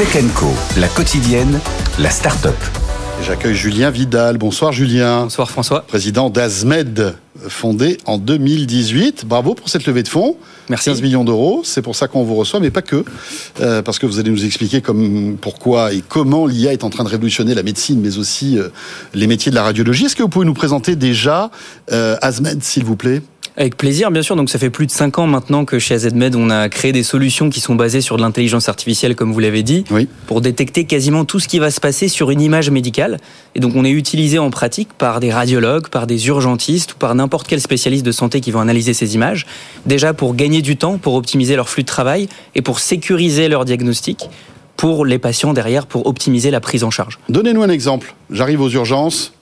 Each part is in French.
Tech Co, la quotidienne, la start-up. J'accueille Julien Vidal. Bonsoir Julien. Bonsoir François. Président d'Azmed, fondé en 2018. Bravo pour cette levée de fonds. Merci. 15 millions d'euros, c'est pour ça qu'on vous reçoit, mais pas que. Euh, parce que vous allez nous expliquer comme, pourquoi et comment l'IA est en train de révolutionner la médecine, mais aussi euh, les métiers de la radiologie. Est-ce que vous pouvez nous présenter déjà euh, Azmed, s'il vous plaît? Avec plaisir, bien sûr. Donc, ça fait plus de 5 ans maintenant que chez AZMed, on a créé des solutions qui sont basées sur de l'intelligence artificielle, comme vous l'avez dit, Oui. pour détecter quasiment tout ce qui va se passer sur une image médicale. Et donc, on est utilisé en pratique par des radiologues, par des urgentistes ou par n'importe quel spécialiste de santé qui vont analyser ces images. Déjà pour gagner du temps, pour optimiser leur flux de travail et pour sécuriser leur diagnostic pour les patients derrière, pour optimiser la prise en charge. Donnez-nous un exemple. J'arrive aux urgences.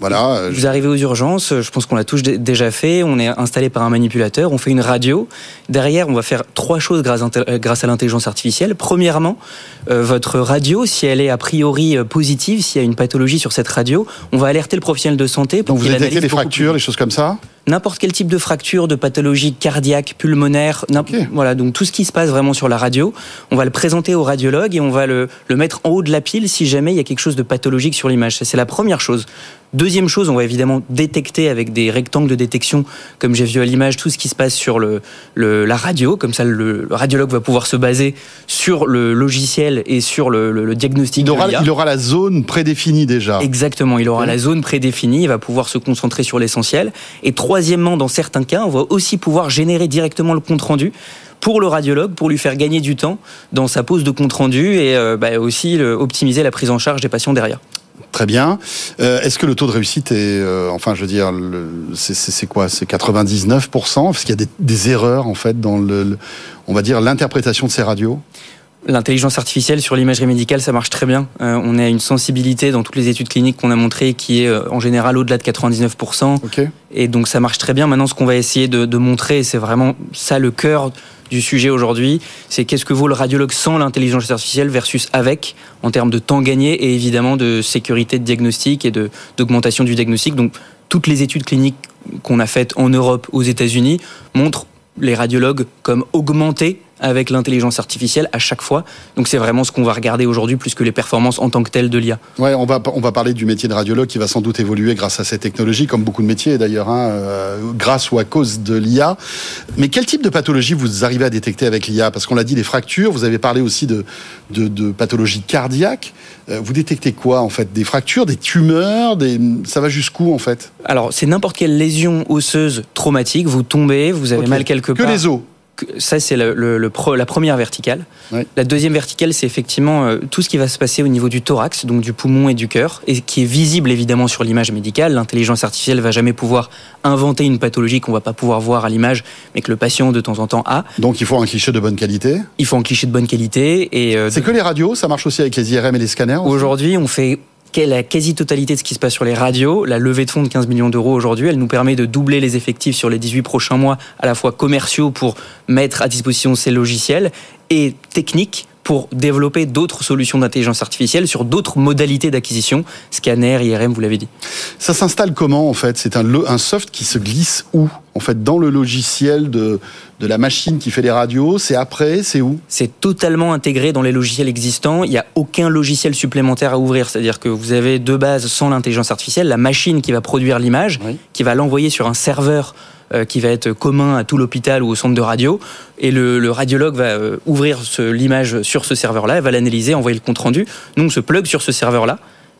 Voilà. euh, Vous arrivez aux urgences, je pense qu'on l'a tous dé- déjà fait, on est installé par un manipulateur, on fait une radio. Derrière, on va faire trois choses grâce, à euh, l'intelligence artificielle. Premièrement, euh, votre radio, si elle est a priori euh, positive, s'il y a une pathologie sur cette radio, on va alerter le professionnel de santé pour donc vous détectez les fractures, plus les choses comme ça? N'importe quel type de fracture, de pathologie cardiaque, pulmonaire, n'imp- Ok. voilà, donc tout ce qui se passe vraiment sur la radio, on va le présenter au radiologue et on va le, le mettre en haut de la pile si jamais il y a quelque chose de pathologique sur l'image. C'est la première chose. Deuxième chose, on va évidemment détecter avec des rectangles de détection, comme j'ai vu à l'image, tout ce qui se passe sur le, le- la radio. Comme ça, le, le radiologue va pouvoir se baser sur le logiciel et sur le, diagnostic. il aura, il aura la zone prédéfinie déjà. Exactement, il aura Ok. la zone prédéfinie, il va pouvoir se concentrer sur l'essentiel. Et troisièmement, dans certains cas, on va aussi pouvoir générer directement le compte-rendu pour le radiologue, pour lui faire gagner du temps dans sa pause de compte-rendu et euh, bah, aussi optimiser la prise en charge des patients derrière. Très bien. Euh, Est-ce que le taux de réussite est, euh, enfin, je veux dire, c'est- quoi? C'est 99% Parce qu'il y a des, des erreurs en fait dans le, le- on va dire, l'interprétation de ces radios. L'intelligence artificielle sur l'imagerie médicale, ça marche très bien. Euh, on a une sensibilité dans toutes les études cliniques qu'on a montrées qui est euh, en général au-delà de 99%. Ok. Et donc ça marche très bien. Maintenant, ce qu'on va essayer de, de montrer, c'est vraiment ça le cœur du sujet aujourd'hui, c'est qu'est-ce que vaut le radiologue sans l'intelligence artificielle versus avec, en termes de temps gagné et évidemment de sécurité de diagnostic et d'augmentation du diagnostic. Donc toutes les études cliniques qu'on a faites en Europe, aux États-Unis, montrent les radiologues comme augmentés avec l'intelligence artificielle à chaque fois. Donc c'est vraiment ce qu'on va regarder aujourd'hui plus que les performances en tant que telles de l'IA. Ouais, on va on va parler du métier de radiologue qui va sans doute évoluer grâce à cette technologie, comme beaucoup de métiers d'ailleurs, hein, euh, grâce ou à cause de l'IA. Mais quel type de pathologie vous arrivez à détecter avec l'IA Parce qu'on l'a dit, les fractures. Vous avez parlé aussi de de, de pathologies cardiaques. Euh, vous détectez quoi en fait? Des fractures, des tumeurs, des ça va jusqu'où en fait? Alors c'est n'importe quelle lésion osseuse traumatique, vous tombez, vous avez mal quelque Que part. les os. Ça c'est le, le- le pro- la première verticale. La deuxième verticale, c'est effectivement euh, tout ce qui va se passer au niveau du thorax, donc du poumon et du cœur, et qui est visible évidemment sur l'image médicale. L'intelligence artificielle va jamais pouvoir inventer une pathologie qu'on va pas pouvoir voir à l'image, mais que le patient de temps en temps a. Donc il faut un cliché de bonne qualité. Il faut un cliché de bonne qualité et euh, C'est que les radios, ça marche aussi avec les IRM et les scanners. Aujourd'hui, on fait la quasi-totalité de ce qui se passe sur les radios. La levée de fonds de 15 millions d'euros aujourd'hui, elle nous permet de doubler les effectifs sur les 18 prochains mois, à la fois commerciaux pour mettre à disposition ces logiciels et techniques pour développer d'autres solutions d'intelligence artificielle sur d'autres modalités d'acquisition, scanner, IRM, vous l'avez dit. Ça s'installe comment en fait? C'est un, un soft qui se glisse où? En fait, dans le logiciel de, de la machine qui fait les radios, c'est après, c'est où? C'est totalement intégré dans les logiciels existants. Il n'y a aucun logiciel supplémentaire à ouvrir. C'est-à-dire que vous avez de base, sans l'intelligence artificielle, la machine qui va produire l'image, Oui. qui va l'envoyer sur un serveur qui va être commun à tout l'hôpital ou au centre de radio. Et le, le radiologue va euh, ouvrir l'image sur ce serveur-là, va l'analyser, envoyer le compte-rendu. Nous, on se plug sur ce serveur-là.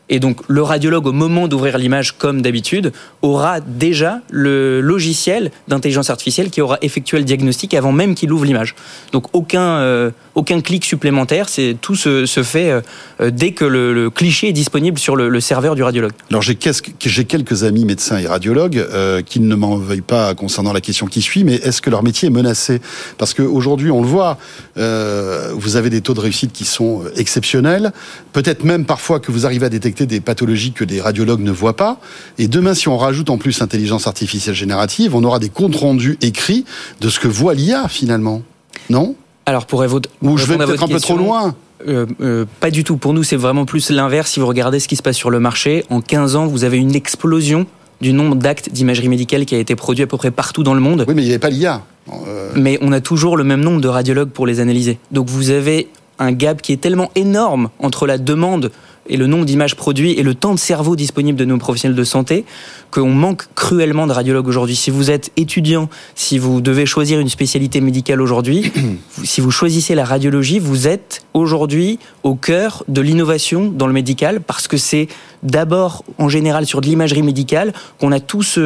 Et donc, le radiologue, au moment d'ouvrir l'image, comme d'habitude, aura déjà le logiciel d'intelligence artificielle qui aura effectué le diagnostic avant même qu'il ouvre l'image. Donc, aucun, euh, aucun clic supplémentaire, c'est tout se, se fait euh, euh, dès que le, cliché est disponible sur le, serveur du radiologue. Alors j'ai j'ai quelques amis médecins et radiologues qui ne m'en veuillent pas concernant la question qui suit, mais est-ce que leur métier est menacé? Parce qu'aujourd'hui, on le voit, vous avez des taux de réussite qui sont exceptionnels, peut-être même parfois que vous arrivez à détecter des pathologies que des radiologues ne voient pas. Et demain, si on rajoute en plus intelligence artificielle générative, on aura des comptes rendus écrits de ce que voit l'IA finalement. Non? Alors, pour évo- Ou je vais peut-être votre un peu trop loin Euh, euh, pas du tout. Pour nous, c'est vraiment plus l'inverse. Si vous regardez ce qui se passe sur le marché, en 15 ans, vous avez une explosion du nombre d'actes d'imagerie médicale qui a été produit à peu près partout dans le monde. Oui, mais il n'y avait pas l'IA. Euh, Mais on a toujours le même nombre de radiologues pour les analyser. Donc vous avez un gap qui est tellement énorme entre la demande et le nombre d'images produites et le temps de cerveau disponible de nos professionnels de santé qu'on manque cruellement de radiologues aujourd'hui. Si vous êtes étudiant, si vous devez choisir une spécialité médicale aujourd'hui, si vous choisissez la radiologie, vous êtes aujourd'hui au cœur de l'innovation dans le médical parce que c'est d'abord en général sur de l'imagerie médicale qu'on a tous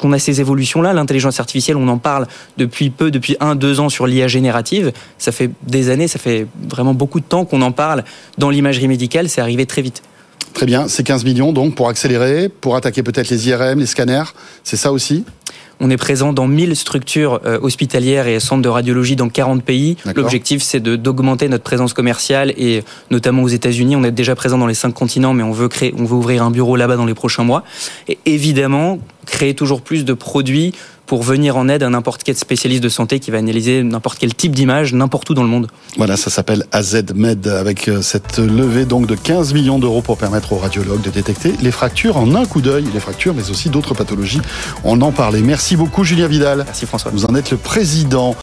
qu'on a ces évolutions là l'intelligence artificielle on en parle depuis peu depuis un deux ans sur l'IA générative. Ça fait des années ça fait vraiment beaucoup de temps qu'on en parle dans l'imagerie médicale. C'est arrivé très vite Très bien, c'est 15 millions donc pour accélérer, pour attaquer peut-être les IRM, les scanners, c'est ça aussi? On est présent dans 1000 structures euh, hospitalières et centres de radiologie dans 40 pays. L'objectif, c'est d'augmenter notre présence commerciale et notamment aux États-Unis. On est déjà présent dans les cinq continents, mais on veut créer, on veut ouvrir un bureau là-bas dans les prochains mois. Et évidemment, créer toujours plus de produits pour venir en aide à n'importe quel spécialiste de santé qui va analyser n'importe quel type d'image n'importe où dans le monde. Voilà, ça s'appelle AZMed avec euh, cette levée donc de 15 millions d'euros pour permettre aux radiologues de détecter les fractures en un coup d'œil, les fractures mais aussi d'autres pathologies. On en parlait. Merci beaucoup Julien Vidal. Merci François. Vous en êtes le président.